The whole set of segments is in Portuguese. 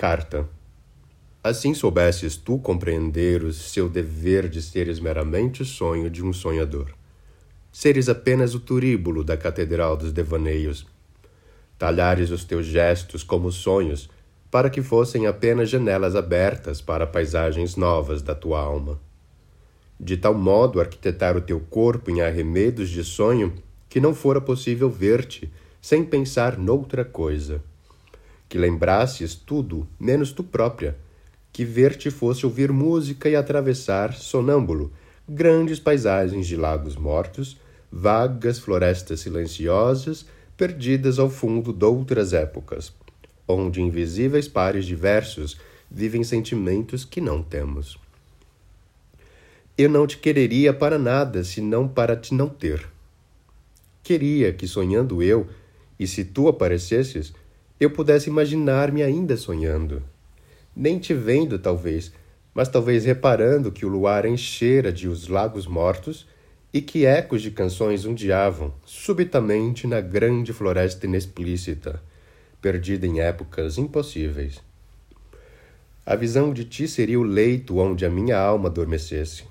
Carta. Assim soubesses tu compreender o seu dever de seres meramente sonho de um sonhador. Seres apenas o turíbulo da catedral dos devaneios. Talhares os teus gestos como sonhos, para que fossem apenas janelas abertas para paisagens novas da tua alma. De tal modo arquitetar o teu corpo em arremedos de sonho que não fora possível ver-te sem pensar noutra coisa que lembrasses tudo, menos tu própria, que ver-te fosse ouvir música e atravessar, sonâmbulo, grandes paisagens de lagos mortos, vagas florestas silenciosas, perdidas ao fundo doutras épocas, onde invisíveis pares diversos vivem sentimentos que não temos. Eu não te quereria para nada, senão para te não ter. Queria que, sonhando eu, e se tu aparecesses, eu pudesse imaginar-me ainda sonhando. Nem te vendo, talvez, mas talvez reparando que o luar enchera de os lagos mortos e que ecos de canções ondeavam subitamente na grande floresta inexplícita, perdida em épocas impossíveis. A visão de ti seria o leito onde a minha alma adormecesse.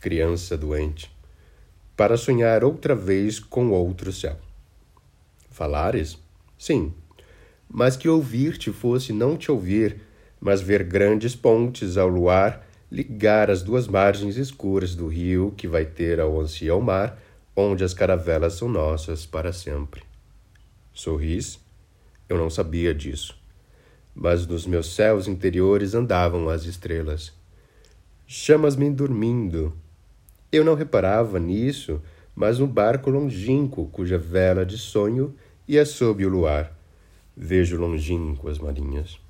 Criança doente, para sonhar outra vez com outro céu. Falares? Sim, mas que ouvir-te fosse não te ouvir, mas ver grandes pontes ao luar ligar as duas margens escuras do rio que vai ter ao ancião mar, onde as caravelas são nossas para sempre. Sorris? Eu não sabia disso. Mas nos meus céus interiores andavam as estrelas. Chamas-me dormindo. Eu não reparava nisso, mas um barco longínquo cuja vela de sonho ia sob o luar Vejo longínquas marinhas.